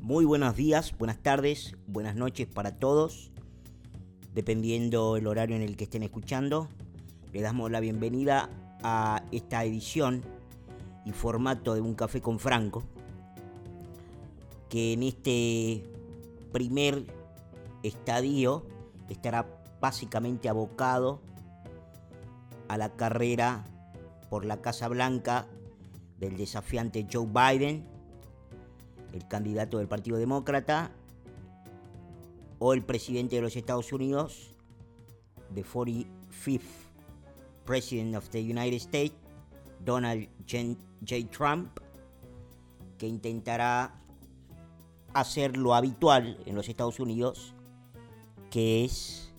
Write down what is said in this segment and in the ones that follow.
Muy buenos días, buenas tardes, buenas noches para todos, dependiendo el horario en el que estén escuchando. Le damos la bienvenida a esta edición y formato de Un Café con Franco, que en este primer estadio estará básicamente abocado a la carrera por la Casa Blanca del desafiante Joe Biden, el candidato del Partido Demócrata, o el presidente de los Estados Unidos, the 45th President of the United States, Donald J. Trump, que intentará hacer lo habitual en los Estados Unidos, que es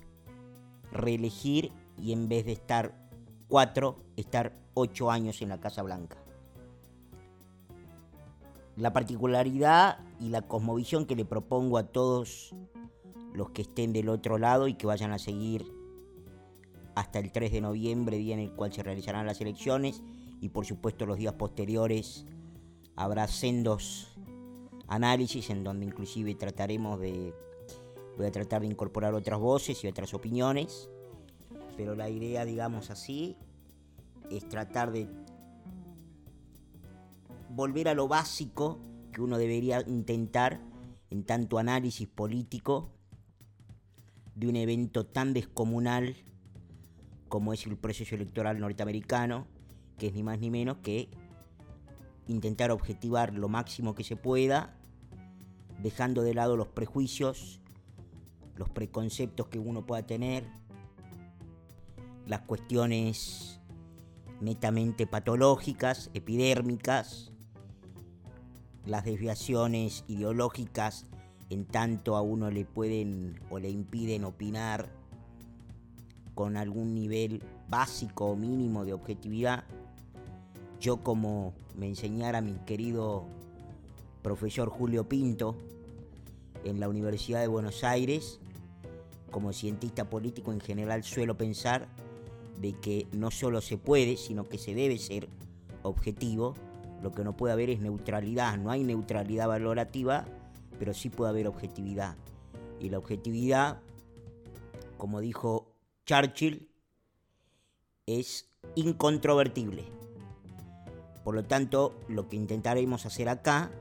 reelegir y en vez de estar cuatro, estar ocho años en la Casa Blanca. La particularidad y la cosmovisión que le propongo a todos los que estén del otro lado y que vayan a seguir hasta el 3 de noviembre, día en el cual se realizarán las elecciones, y por supuesto los días posteriores habrá sendos análisis en donde inclusive trataremos de, voy a tratar de incorporar otras voces y otras opiniones, pero la idea, digamos así, es tratar de volver a lo básico que uno debería intentar en tanto análisis político de un evento tan descomunal como es el proceso electoral norteamericano, que es ni más ni menos que intentar objetivar lo máximo que se pueda, dejando de lado los prejuicios, los preconceptos que uno pueda tener, las cuestiones netamente patológicas, epidérmicas, las desviaciones ideológicas en tanto a uno le pueden o le impiden opinar con algún nivel básico o mínimo de objetividad. Yo como me enseñara mi querido profesor Julio Pinto en la Universidad de Buenos Aires, como cientista político en general suelo pensar de que no solo se puede, sino que se debe ser objetivo. Lo que no puede haber es neutralidad. No hay neutralidad valorativa, pero sí puede haber objetividad. Y la objetividad, como dijo Churchill, es incontrovertible. Por lo tanto, lo que intentaremos hacer acá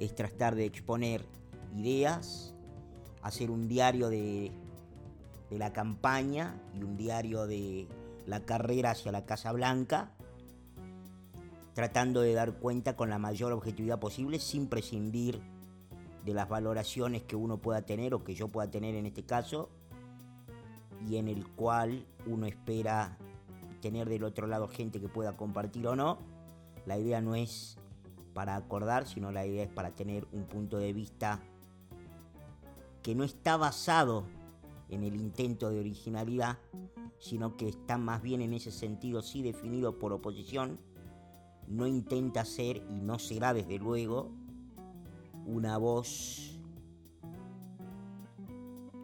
es tratar de exponer ideas, hacer un diario de, la campaña y un diario de la carrera hacia la Casa Blanca, tratando de dar cuenta con la mayor objetividad posible sin prescindir de las valoraciones que uno pueda tener o que yo pueda tener en este caso y en el cual uno espera tener del otro lado gente que pueda compartir o no. La idea no es para acordar, sino la idea es para tener un punto de vista que no está basado en el intento de originalidad, sino que está más bien en ese sentido sí definido por oposición, no intenta ser y no será desde luego una voz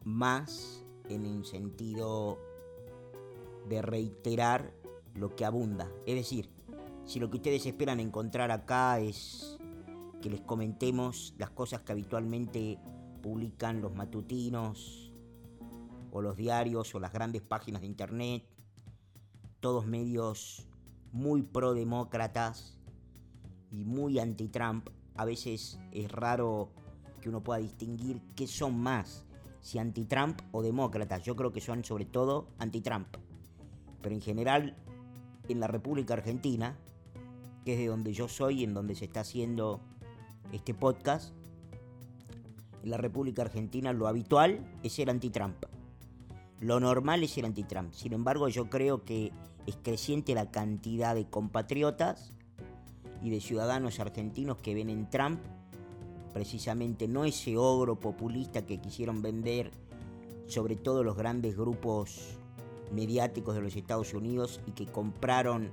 más en el sentido de reiterar lo que abunda. Es decir, si lo que ustedes esperan encontrar acá es que les comentemos las cosas que habitualmente publican los matutinos o los diarios o las grandes páginas de internet, todos medios muy pro-demócratas y muy anti-Trump, a veces es raro que uno pueda distinguir qué son más, si anti-Trump o demócratas. Yo creo que son sobre todo anti-Trump. Pero en general, en la República Argentina, que es de donde yo soy, en donde se está haciendo este podcast, en la República Argentina lo habitual es ser anti-Trump. Lo normal es ser anti-Trump. Sin embargo, yo creo que es creciente la cantidad de compatriotas y de ciudadanos argentinos que ven en Trump precisamente no ese ogro populista que quisieron vender sobre todo los grandes grupos mediáticos de los Estados Unidos y que compraron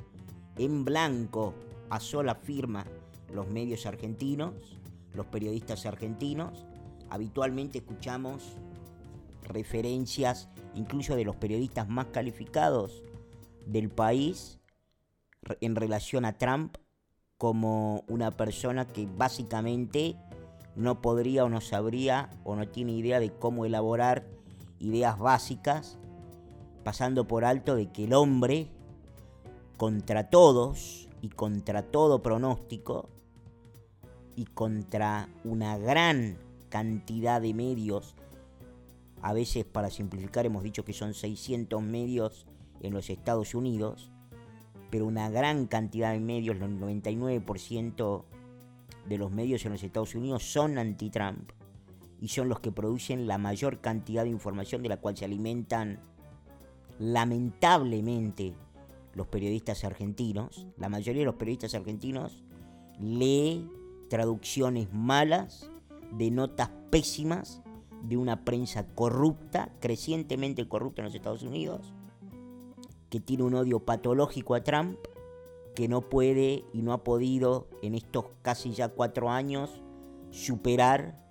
en blanco a sola firma los medios argentinos, los periodistas argentinos. Habitualmente escuchamos referencias incluso de los periodistas más calificados del país en relación a Trump como una persona que básicamente no podría o no sabría o no tiene idea de cómo elaborar ideas básicas, pasando por alto de que el hombre, contra todos y contra todo pronóstico, y contra una gran cantidad de medios, a veces para simplificar hemos dicho que son 600 medios en los Estados Unidos, pero una gran cantidad de medios, el 99% de los medios en los Estados Unidos son anti-Trump y son los que producen la mayor cantidad de información de la cual se alimentan lamentablemente los periodistas argentinos. La mayoría de los periodistas argentinos lee traducciones malas de notas pésimas de una prensa corrupta, crecientemente corrupta en los Estados Unidos, que tiene un odio patológico a Trump que no puede y no ha podido en estos casi ya cuatro años superar,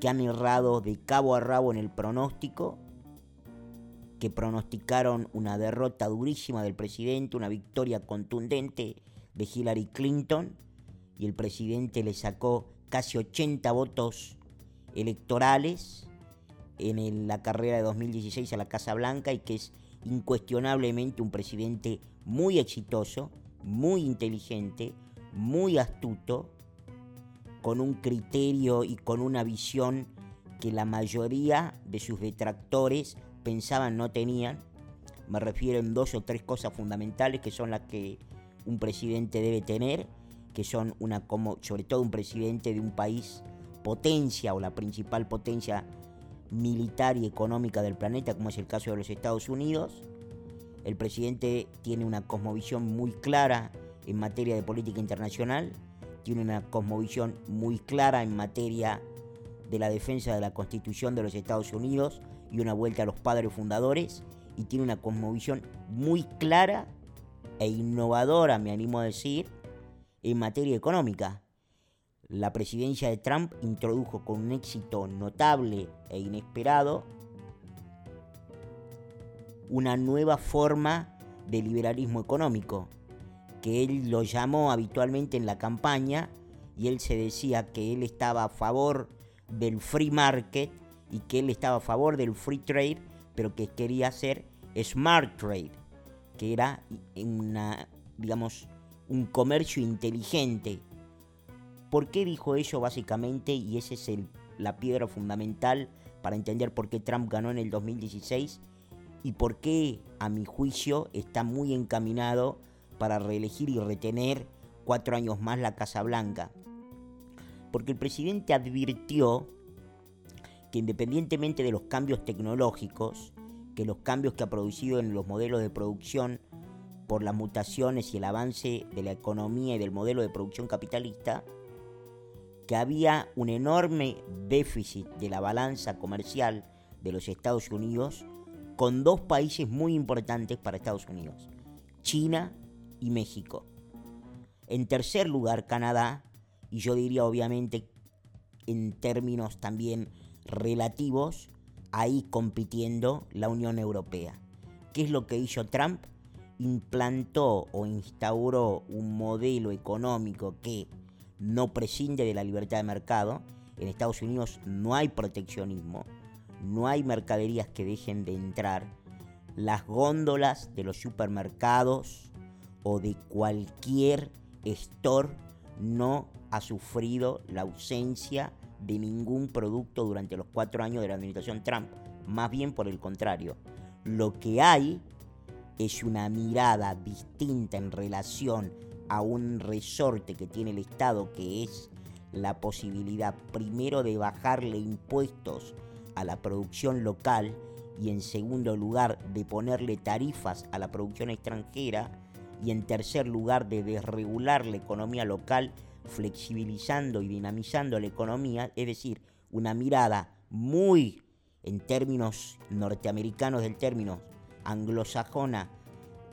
que han errado de cabo a rabo en el pronóstico, que pronosticaron una derrota durísima del presidente, una victoria contundente de Hillary Clinton, y el presidente le sacó casi 80 votos electorales en la carrera de 2016 a la Casa Blanca y que es incuestionablemente un presidente muy exitoso, muy inteligente, muy astuto, con un criterio y con una visión que la mayoría de sus detractores pensaban no tenían. Me refiero en dos o tres cosas fundamentales que son las que un presidente debe tener, que son una como sobre todo un presidente de un país potencia o la principal potencia militar y económica del planeta, como es el caso de los Estados Unidos, el presidente tiene una cosmovisión muy clara en materia de política internacional, tiene una cosmovisión muy clara en materia de la defensa de la Constitución de los Estados Unidos y una vuelta a los padres fundadores, y tiene una cosmovisión muy clara e innovadora, me animo a decir, en materia económica. La presidencia de Trump introdujo con un éxito notable e inesperado una nueva forma de liberalismo económico, que él lo llamó habitualmente en la campaña y él se decía que él estaba a favor del free market y que él estaba a favor del free trade, pero que quería hacer smart trade, que era una, digamos, un comercio inteligente. ¿Por qué dijo eso básicamente? Y esa es la piedra fundamental para entender por qué Trump ganó en el 2016 y por qué, a mi juicio, está muy encaminado para reelegir y retener cuatro años más la Casa Blanca. Porque el presidente advirtió que independientemente de los cambios tecnológicos, que los cambios que ha producido en los modelos de producción por las mutaciones y el avance de la economía y del modelo de producción capitalista, que había un enorme déficit de la balanza comercial de los Estados Unidos con dos países muy importantes para Estados Unidos, China y México. En tercer lugar, Canadá, y yo diría obviamente en términos también relativos, ahí compitiendo la Unión Europea. ¿Qué es lo que hizo Trump? Implantó o instauró un modelo económico que no prescinde de la libertad de mercado. En Estados Unidos no hay proteccionismo no hay mercaderías que dejen de entrar, las góndolas de los supermercados o de cualquier store no ha sufrido la ausencia de ningún producto durante los cuatro años de la administración Trump. Más bien por el contrario, lo que hay es una mirada distinta en relación a un resorte que tiene el Estado, que es la posibilidad primero de bajarle impuestos a la producción local y en segundo lugar de ponerle tarifas a la producción extranjera y en tercer lugar de desregular la economía local flexibilizando y dinamizando la economía, es decir, una mirada muy en términos norteamericanos del término anglosajona,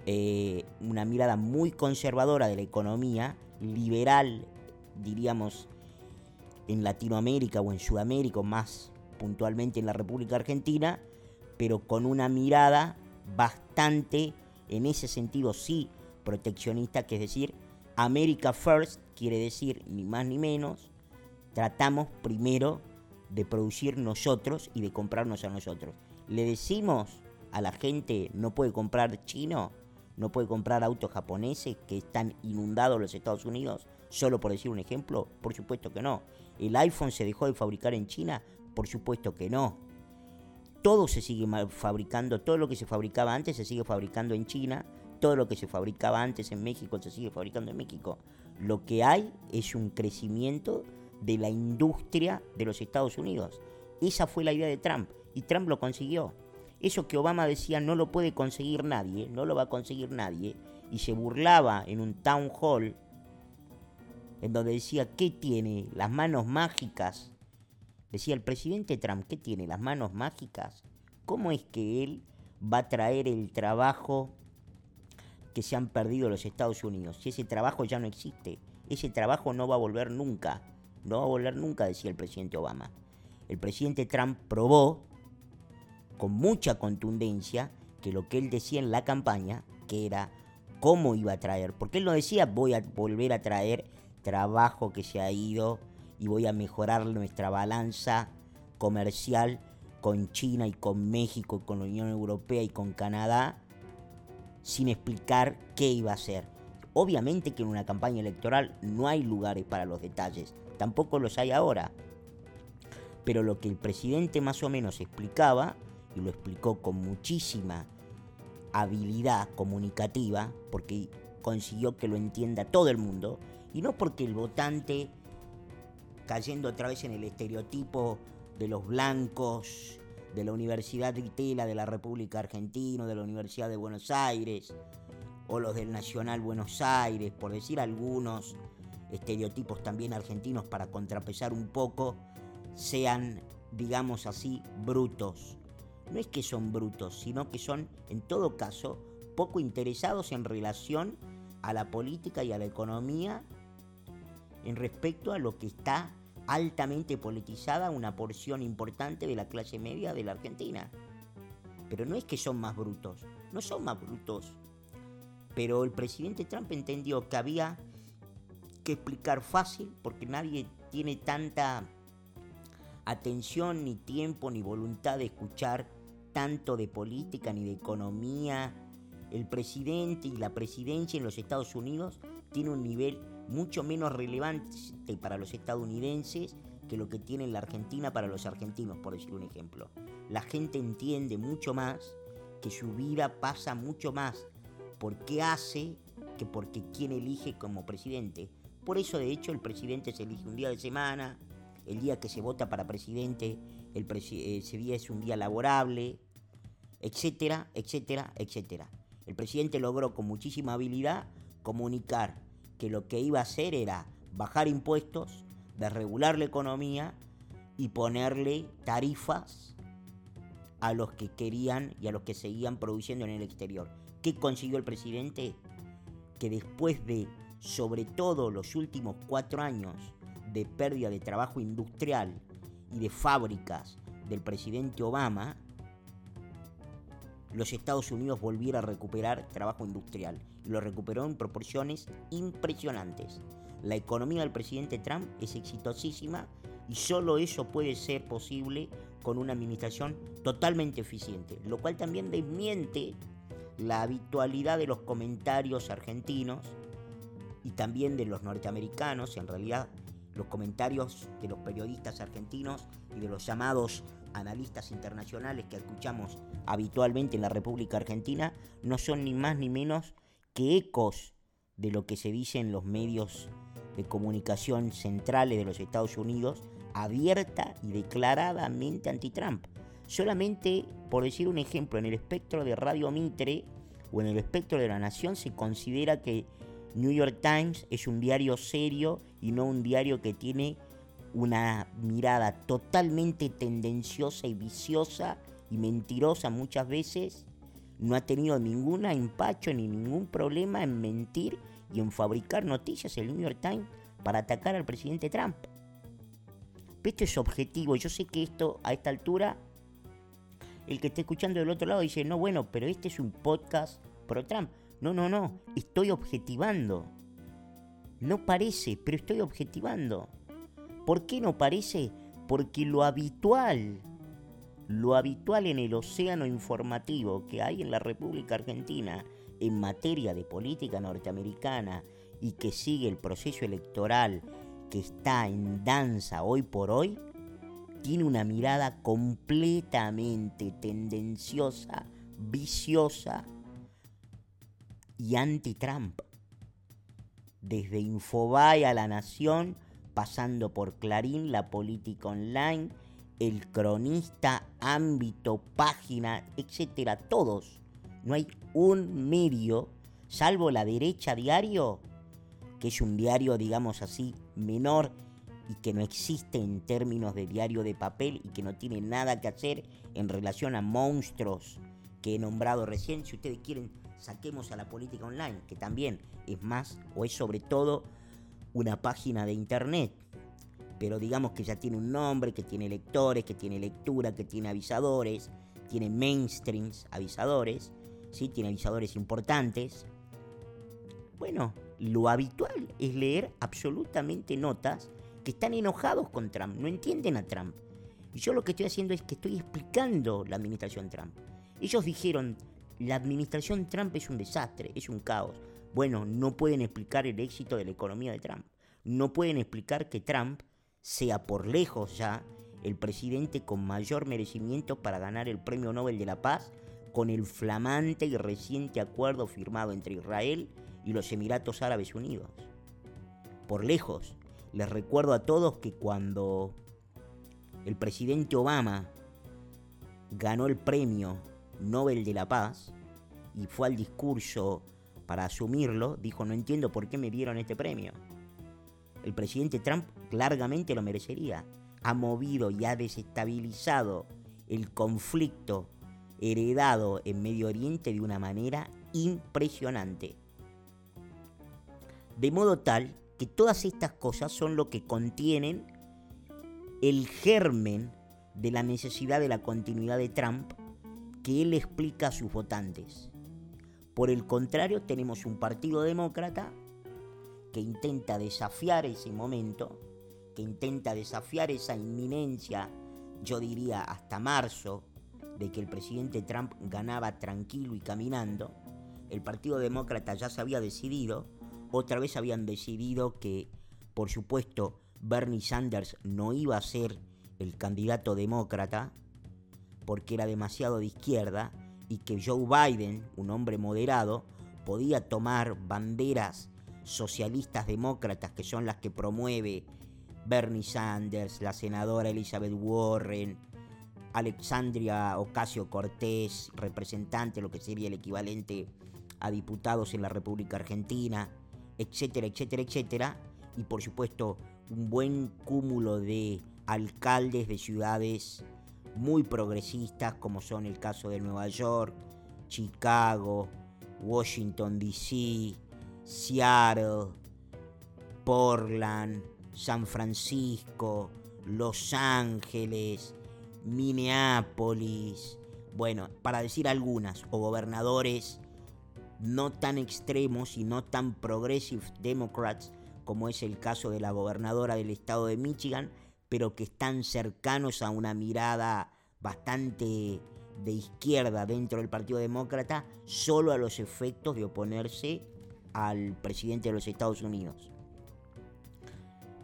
eh, una mirada muy conservadora de la economía, liberal, diríamos, en Latinoamérica o en Sudamérica, más puntualmente en la República Argentina, pero con una mirada bastante, en ese sentido sí, proteccionista, que es decir, America First quiere decir ni más ni menos tratamos primero de producir nosotros y de comprarnos a nosotros. Le decimos a la gente no puede comprar chino, no puede comprar autos japoneses que están inundados los Estados Unidos, solo por decir un ejemplo, por supuesto que no. ¿El iPhone se dejó de fabricar en China? Por supuesto que no. Todo se sigue fabricando, todo lo que se fabricaba antes se sigue fabricando en China, todo lo que se fabricaba antes en México se sigue fabricando en México. Lo que hay es un crecimiento de la industria de los Estados Unidos. Esa fue la idea de Trump y Trump lo consiguió. Eso que Obama decía no lo puede conseguir nadie, no lo va a conseguir nadie, y se burlaba en un town hall en donde decía, ¿qué tiene? Las manos mágicas. Decía el presidente Trump, ¿qué tiene? Las manos mágicas. ¿Cómo es que él va a traer el trabajo que se han perdido los Estados Unidos? Si ese trabajo ya no existe, ese trabajo no va a volver nunca. No va a volver nunca, decía el presidente Obama. El presidente Trump probó con mucha contundencia que lo que él decía en la campaña, que era cómo iba a traer, porque él no decía voy a volver a traer trabajo que se ha ido y voy a mejorar nuestra balanza comercial con China y con México y con la Unión Europea y con Canadá sin explicar qué iba a hacer. Obviamente que en una campaña electoral no hay lugares para los detalles, tampoco los hay ahora. Pero lo que el presidente más o menos explicaba y lo explicó con muchísima habilidad comunicativa, porque consiguió que lo entienda todo el mundo, y no porque el votante, cayendo otra vez en el estereotipo de los blancos, de la Universidad de Itela de la República Argentina, de la Universidad de Buenos Aires, o los del Nacional Buenos Aires, por decir algunos estereotipos también argentinos para contrapesar un poco, sean, digamos así, brutos no es que son brutos, sino que son, en todo caso, poco interesados en relación a la política y a la economía en respecto a lo que está altamente politizada una porción importante de la clase media de la Argentina. Pero no es que son más brutos, no son más brutos. Pero el presidente Trump entendió que había que explicar fácil, porque nadie tiene tanta atención, ni tiempo, ni voluntad de escuchar tanto de política ni de economía. El presidente y la presidencia en los Estados Unidos tiene un nivel mucho menos relevante para los estadounidenses que lo que tiene la Argentina para los argentinos, por decir un ejemplo. La gente entiende mucho más que su vida pasa mucho más por qué hace que porque quién elige como presidente. Por eso, de hecho, el presidente se elige un día de semana, el día que se vota para presidente, el ese día es un día laborable, etcétera, etcétera, etcétera. El presidente logró con muchísima habilidad comunicar que lo que iba a hacer era bajar impuestos, desregular la economía y ponerle tarifas a los que querían y a los que seguían produciendo en el exterior. ¿Qué consiguió el presidente? Que después de, sobre todo los últimos cuatro años de pérdida de trabajo industrial y de fábricas del presidente Obama, los Estados Unidos volviera a recuperar trabajo industrial y lo recuperó en proporciones impresionantes. La economía del presidente Trump es exitosísima y solo eso puede ser posible con una administración totalmente eficiente, lo cual también desmiente la habitualidad de los comentarios argentinos y también de los norteamericanos, en realidad los comentarios de los periodistas argentinos y de los llamados analistas internacionales que escuchamos habitualmente en la República Argentina no son ni más ni menos que ecos de lo que se dice en los medios de comunicación centrales de los Estados Unidos, abierta y declaradamente anti-Trump. Solamente, por decir un ejemplo, en el espectro de Radio Mitre o en el espectro de la Nación se considera que New York Times es un diario serio y no un diario que tiene una mirada totalmente tendenciosa y viciosa y mentirosa muchas veces, no ha tenido ningún empacho ni ningún problema en mentir y en fabricar noticias el New York Times para atacar al presidente Trump. esto es objetivo. Yo sé que esto, a esta altura, el que esté escuchando del otro lado dice, no, bueno, pero este es un podcast pro Trump. No, no, no, estoy objetivando. No parece, pero estoy objetivando. ¿Por qué no parece? Porque lo habitual, lo habitual en el océano informativo que hay en la República Argentina en materia de política norteamericana y que sigue el proceso electoral que está en danza hoy por hoy, tiene una mirada completamente tendenciosa, viciosa y anti-Trump. Desde Infobae a La Nación, pasando por Clarín, La Política Online, El Cronista, Ámbito, Página, etcétera, todos. No hay un medio, salvo la derecha diario, que es un diario, digamos así, menor y que no existe en términos de diario de papel y que no tiene nada que hacer en relación a monstruos que he nombrado recién. Si ustedes quieren, saquemos a la política online, que también es más o es sobre todo una página de internet. Pero digamos que ya tiene un nombre, que tiene lectores, que tiene lectura, que tiene avisadores, tiene mainstreams, avisadores, ¿sí? tiene avisadores importantes. Bueno, lo habitual es leer absolutamente notas que están enojados con Trump, no entienden a Trump. Y yo lo que estoy haciendo es que estoy explicando la administración Trump. Ellos dijeron, la administración Trump es un desastre, es un caos. Bueno, no pueden explicar el éxito de la economía de Trump. No pueden explicar que Trump sea por lejos ya el presidente con mayor merecimiento para ganar el Premio Nobel de la Paz con el flamante y reciente acuerdo firmado entre Israel y los Emiratos Árabes Unidos. Por lejos, les recuerdo a todos que cuando el presidente Obama ganó el premio Nobel de la Paz y fue al discurso para asumirlo, dijo, no entiendo por qué me dieron este premio. El presidente Trump largamente lo merecería. Ha movido y ha desestabilizado el conflicto heredado en Medio Oriente de una manera impresionante. De modo tal que todas estas cosas son lo que contienen el germen de la necesidad de la continuidad de Trump que él explica a sus votantes. Por el contrario, tenemos un partido demócrata que intenta desafiar ese momento, que intenta desafiar esa inminencia, yo diría hasta marzo, de que el presidente Trump ganaba tranquilo y caminando. El Partido Demócrata ya se había decidido otra vez habían decidido que, por supuesto, Bernie Sanders no iba a ser el candidato demócrata porque era demasiado de izquierda y que Joe Biden, un hombre moderado, podía tomar banderas socialistas demócratas que son las que promueve Bernie Sanders, la senadora Elizabeth Warren, Alexandria Ocasio Cortés, representante, lo que sería el equivalente a diputados en la República Argentina, etcétera, etcétera, etcétera. Y por supuesto, un buen cúmulo de alcaldes de ciudades muy progresistas, como son el caso de Nueva York, Chicago, Washington, D.C., Seattle, Portland, San Francisco, Los Ángeles, Minneapolis, bueno, para decir algunas, o gobernadores no tan extremos y no tan progressive democrats como es el caso de la gobernadora del estado de Michigan, pero que están cercanos a una mirada bastante de izquierda dentro del Partido Demócrata, solo a los efectos de oponerse al presidente de los Estados Unidos.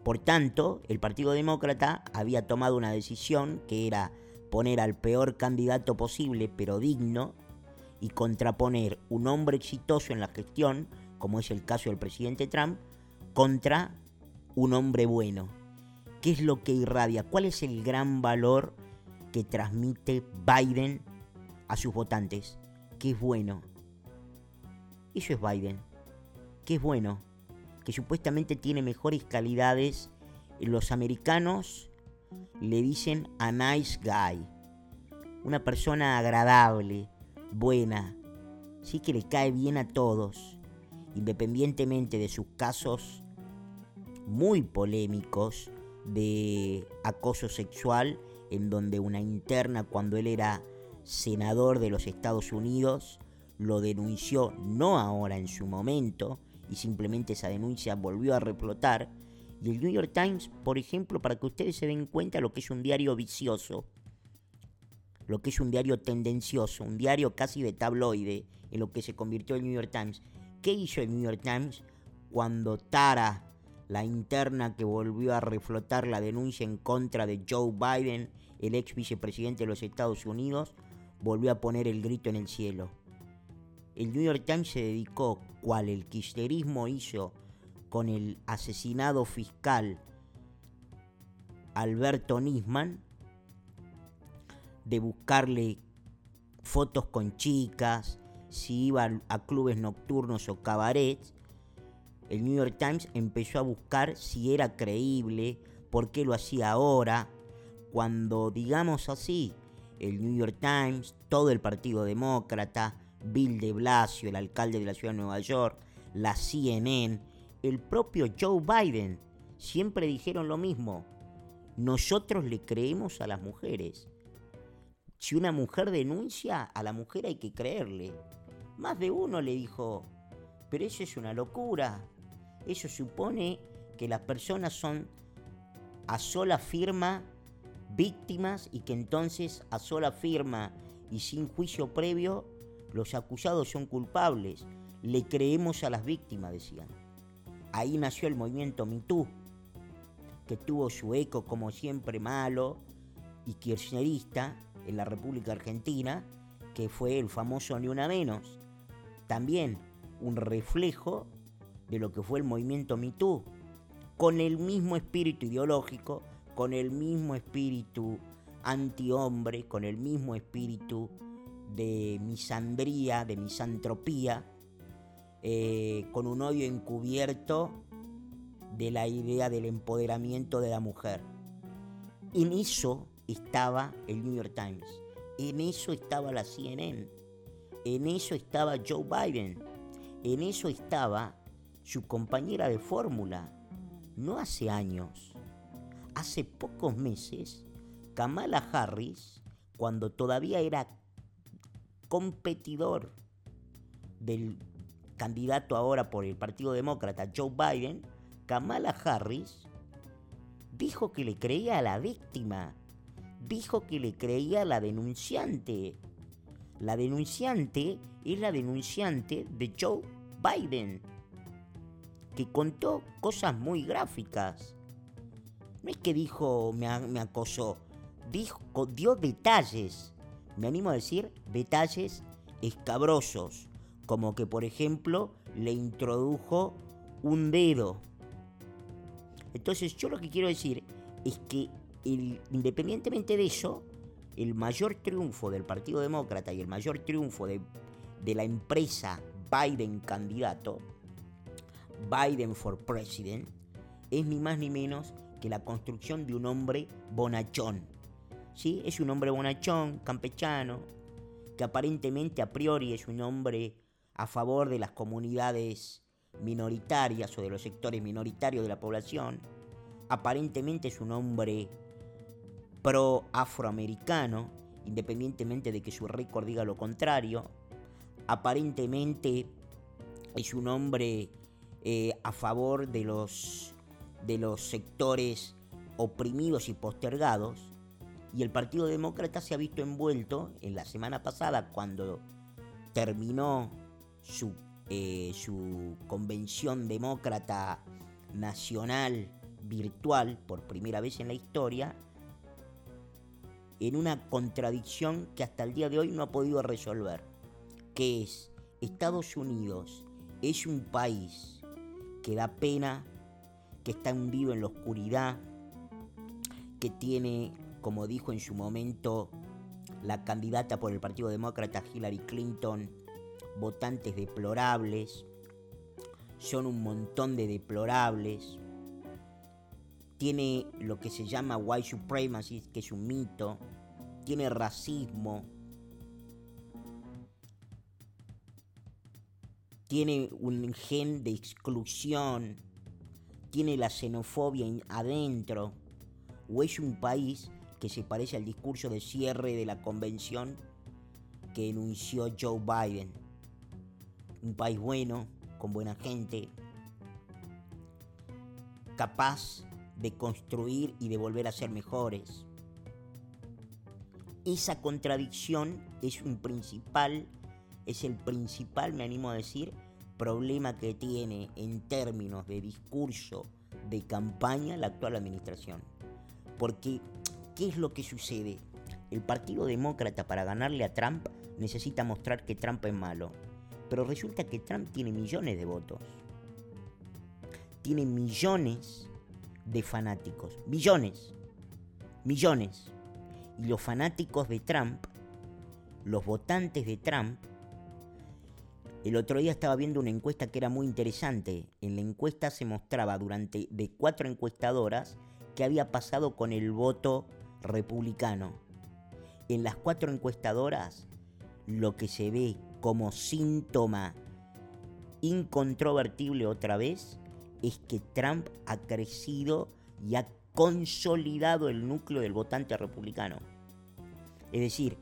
Por tanto, el Partido Demócrata había tomado una decisión que era poner al peor candidato posible, pero digno, y contraponer un hombre exitoso en la gestión, como es el caso del presidente Trump, contra un hombre bueno. ¿Qué es lo que irradia? ¿Cuál es el gran valor que transmite Biden a sus votantes? Que es bueno. Eso es Biden. Que es bueno. Que supuestamente tiene mejores calidades. Los americanos le dicen a nice guy. Una persona agradable, buena, sí que le cae bien a todos, independientemente de sus casos muy polémicos de acoso sexual, en donde una interna cuando él era senador de los Estados Unidos lo denunció, no ahora en su momento, y simplemente esa denuncia volvió a replotar, Y el New York Times, por ejemplo, para que ustedes se den cuenta lo que es un diario vicioso, lo que es un diario tendencioso, un diario casi de tabloide, en lo que se convirtió el New York Times. ¿Qué hizo el New York Times cuando Tara, la interna que volvió a reflotar la denuncia en contra de Joe Biden, el ex vicepresidente de los Estados Unidos, volvió a poner el grito en el cielo? El New York Times se dedicó, cual el kirchnerismo hizo con el asesinado fiscal Alberto Nisman, de buscarle fotos con chicas, si iba a clubes nocturnos o cabarets, el New York Times empezó a buscar si era creíble, por qué lo hacía ahora, cuando, digamos así, el New York Times, todo el Partido Demócrata, Bill de Blasio, el alcalde de la ciudad de Nueva York, la CNN, el propio Joe Biden, siempre dijeron lo mismo. Nosotros le creemos a las mujeres. Si una mujer denuncia, a la mujer hay que creerle. Más de uno le dijo, pero eso es una locura. Eso supone que las personas son a sola firma víctimas y que entonces a sola firma y sin juicio previo los acusados son culpables. Le creemos a las víctimas, decían. Ahí nació el movimiento MeToo, que tuvo su eco como siempre malo y kirchnerista en la República Argentina, que fue el famoso Ni Una Menos. También un reflejo de lo que fue el movimiento MeToo, con el mismo espíritu ideológico, con el mismo espíritu antihombre, con el mismo espíritu de misandría, de misantropía, eh, con un odio encubierto de la idea del empoderamiento de la mujer. En eso estaba el New York Times, en eso estaba la CNN, en eso estaba Joe Biden, en eso estaba su compañera de fórmula, no hace años, hace pocos meses, Kamala Harris, cuando todavía era competidor del candidato ahora por el Partido Demócrata, Joe Biden, Kamala Harris, dijo que le creía a la víctima, dijo que le creía a la denunciante. La denunciante es la denunciante de Joe Biden, que contó cosas muy gráficas. No es que dijo, me, acosó, dijo, dio detalles me animo a decir detalles escabrosos, como que por ejemplo le introdujo un dedo. Entonces yo lo que quiero decir es que independientemente de eso, el mayor triunfo del Partido Demócrata y el mayor triunfo de, de la empresa Biden candidato, Biden for President, es ni más ni menos que la construcción de un hombre bonachón, ¿sí? Es un hombre bonachón, campechano, que aparentemente a priori es un hombre a favor de las comunidades minoritarias o de los sectores minoritarios de la población. Aparentemente es un hombre pro afroamericano, independientemente de que su récord diga lo contrario. Aparentemente es un hombre eh, a favor de los, de los sectores oprimidos y postergados. Y el Partido Demócrata se ha visto envuelto en la semana pasada cuando terminó su, eh, su convención demócrata nacional virtual por primera vez en la historia, en una contradicción que hasta el día de hoy no ha podido resolver, que es Estados Unidos es un país que da pena, que está hundido en la oscuridad, que tiene como dijo en su momento la candidata por el Partido Demócrata Hillary Clinton, votantes deplorables, son un montón de deplorables, tiene lo que se llama white supremacy, que es un mito, tiene racismo, tiene un gen de exclusión, tiene la xenofobia adentro, o es un país que se parece al discurso de cierre de la convención que enunció Joe Biden. Un país bueno, con buena gente. capaz de construir y de volver a ser mejores. Esa contradicción es un principal, es el principal, me animo a decir, problema que tiene en términos de discurso de campaña la actual administración. Porque, ¿qué es lo que sucede? El Partido Demócrata para ganarle a Trump necesita mostrar que Trump es malo. Pero resulta que Trump tiene millones de votos. Tiene millones de fanáticos. Millones. Millones. Y los fanáticos de Trump, los votantes de Trump, el otro día estaba viendo una encuesta que era muy interesante. En la encuesta se mostraba durante de cuatro encuestadoras que había pasado con el voto republicano. En las cuatro encuestadoras lo que se ve como síntoma incontrovertible otra vez es que Trump ha crecido y ha consolidado el núcleo del votante republicano. Es decir,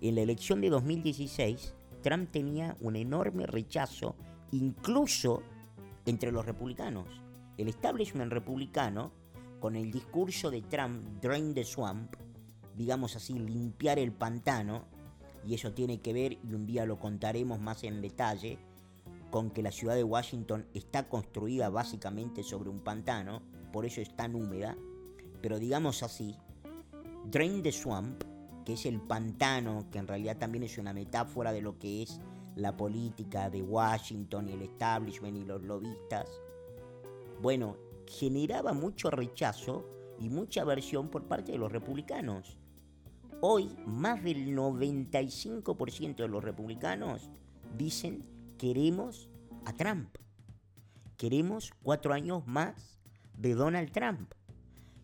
en la elección de 2016 Trump tenía un enorme rechazo incluso entre los republicanos. El establishment republicano, con el discurso de Trump, Drain the Swamp, digamos así, limpiar el pantano, y eso tiene que ver, y un día lo contaremos más en detalle, con que la ciudad de Washington está construida básicamente sobre un pantano, por eso es tan húmeda, pero digamos así, Drain the Swamp que es el pantano, que en realidad también es una metáfora de lo que es la política de Washington y el establishment y los lobistas, bueno, generaba mucho rechazo y mucha aversión por parte de los republicanos. Hoy, más del 95% de los republicanos dicen queremos a Trump. Queremos cuatro años más de Donald Trump.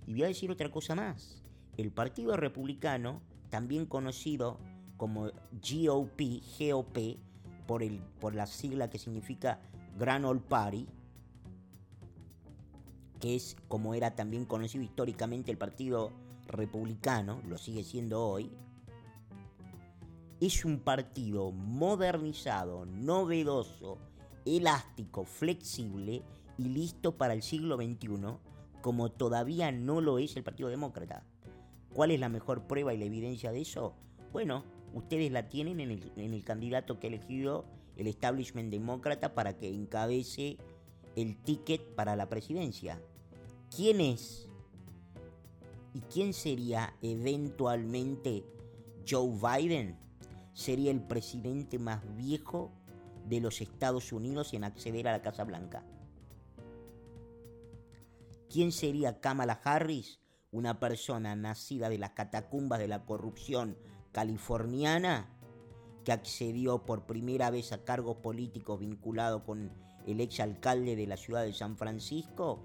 Y voy a decir otra cosa más. El Partido Republicano también conocido como GOP, GOP, por, el, por la sigla que significa Grand Old Party, que es como era también conocido históricamente el Partido Republicano, lo sigue siendo hoy, es un partido modernizado, novedoso, elástico, flexible y listo para el siglo XXI, como todavía no lo es el Partido Demócrata. ¿Cuál es la mejor prueba y la evidencia de eso? Bueno, ustedes la tienen en el, candidato que ha elegido el establishment demócrata para que encabece el ticket para la presidencia. ¿Quién es? ¿Y quién sería eventualmente Joe Biden? Sería el presidente más viejo de los Estados Unidos en acceder a la Casa Blanca. ¿Quién sería Kamala Harris? Una persona nacida de las catacumbas de la corrupción californiana que accedió por primera vez a cargos políticos vinculados con el exalcalde de la ciudad de San Francisco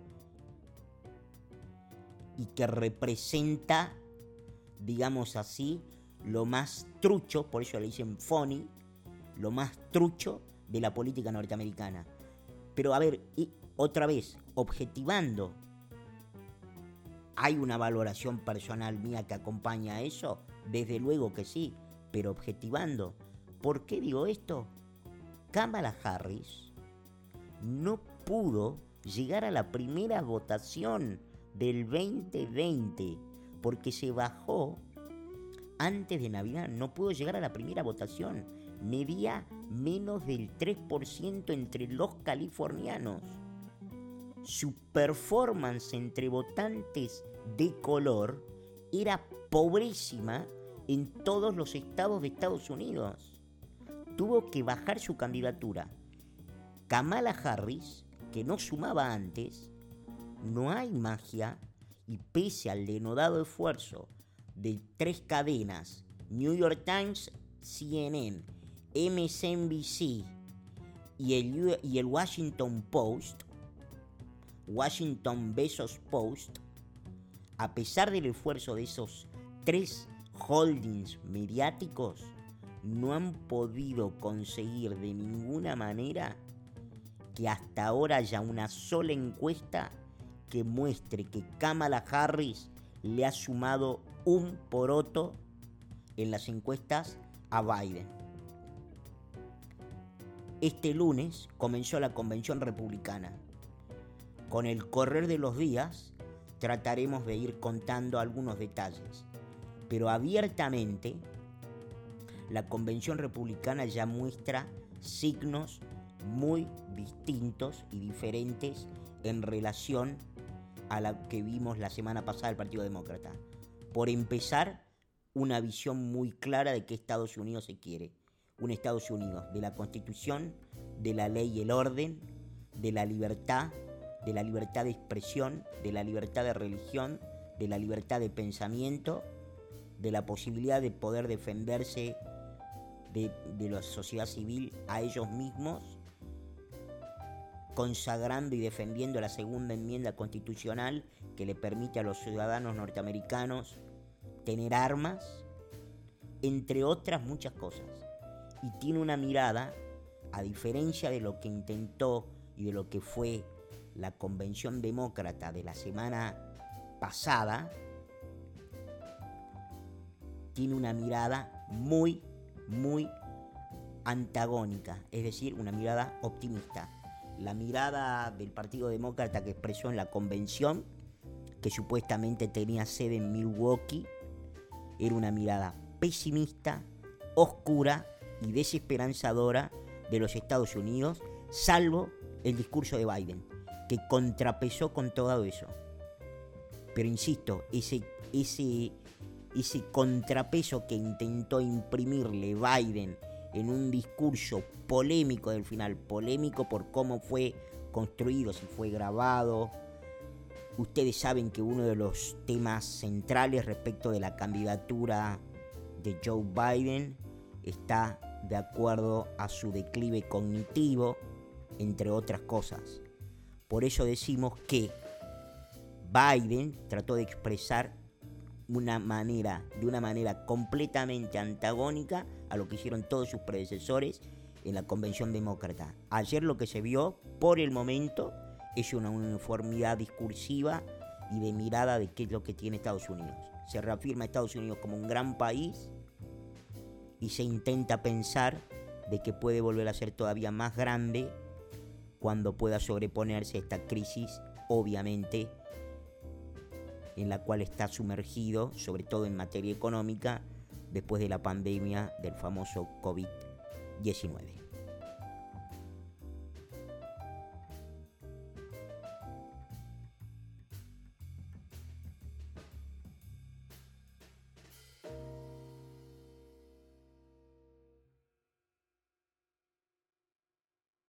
y que representa, digamos así, lo más trucho, por eso le dicen funny, lo más trucho de la política norteamericana. Pero a ver, otra vez, objetivando ¿Hay una valoración personal mía que acompaña a eso? Desde luego que sí, pero objetivando. ¿Por qué digo esto? Kamala Harris no pudo llegar a la primera votación del 2020 porque se bajó antes de Navidad. No pudo llegar a la primera votación. Medía menos del 3% entre los californianos su performance entre votantes de color era pobrísima en todos los estados de Estados Unidos. Tuvo que bajar su candidatura. Kamala Harris, que no sumaba antes, no hay magia y pese al denodado esfuerzo de tres cadenas, New York Times, CNN, MSNBC y el, y el Washington Post, Washington Bezos Post, a pesar del esfuerzo de esos tres holdings mediáticos, no han podido conseguir de ninguna manera que hasta ahora haya una sola encuesta que muestre que Kamala Harris le ha sumado un poroto en las encuestas a Biden. Este lunes comenzó la convención republicana Con el correr de los días trataremos de ir contando algunos detalles, pero abiertamente la Convención Republicana ya muestra signos muy distintos y diferentes en relación a la que vimos la semana pasada del Partido Demócrata. Por empezar, una visión muy clara de qué Estados Unidos se quiere. Un Estados Unidos de la Constitución, de la ley y el orden, de la libertad, de la libertad de expresión, de la libertad de religión, de la libertad de pensamiento, de la posibilidad de poder defenderse de, de la sociedad civil a ellos mismos consagrando y defendiendo la segunda enmienda constitucional que le permite a los ciudadanos norteamericanos tener armas, entre otras muchas cosas. Y tiene una mirada, a diferencia de lo que intentó y de lo que fue la convención demócrata de la semana pasada, tiene una mirada muy, muy antagónica, es decir, una mirada optimista. La mirada del Partido Demócrata que expresó en la convención, que supuestamente tenía sede en Milwaukee, era una mirada pesimista, oscura y desesperanzadora de los Estados Unidos, salvo el discurso de Biden, que contrapesó con todo eso. Pero insisto, ese, ese, ese contrapeso que intentó imprimirle Biden en un discurso polémico del final, polémico por cómo fue construido, si fue grabado. Ustedes saben que uno de los temas centrales respecto de la candidatura de Joe Biden está de acuerdo a su declive cognitivo, entre otras cosas. Por eso decimos que Biden trató de expresar una manera, de una manera completamente antagónica a lo que hicieron todos sus predecesores en la Convención Demócrata. Ayer lo que se vio, por el momento, es una uniformidad discursiva y de mirada de qué es lo que tiene Estados Unidos. Se reafirma Estados Unidos como un gran país y se intenta pensar de que puede volver a ser todavía más grande cuando pueda sobreponerse a esta crisis, obviamente en la cual está sumergido, sobre todo en materia económica, después de la pandemia del famoso COVID-19.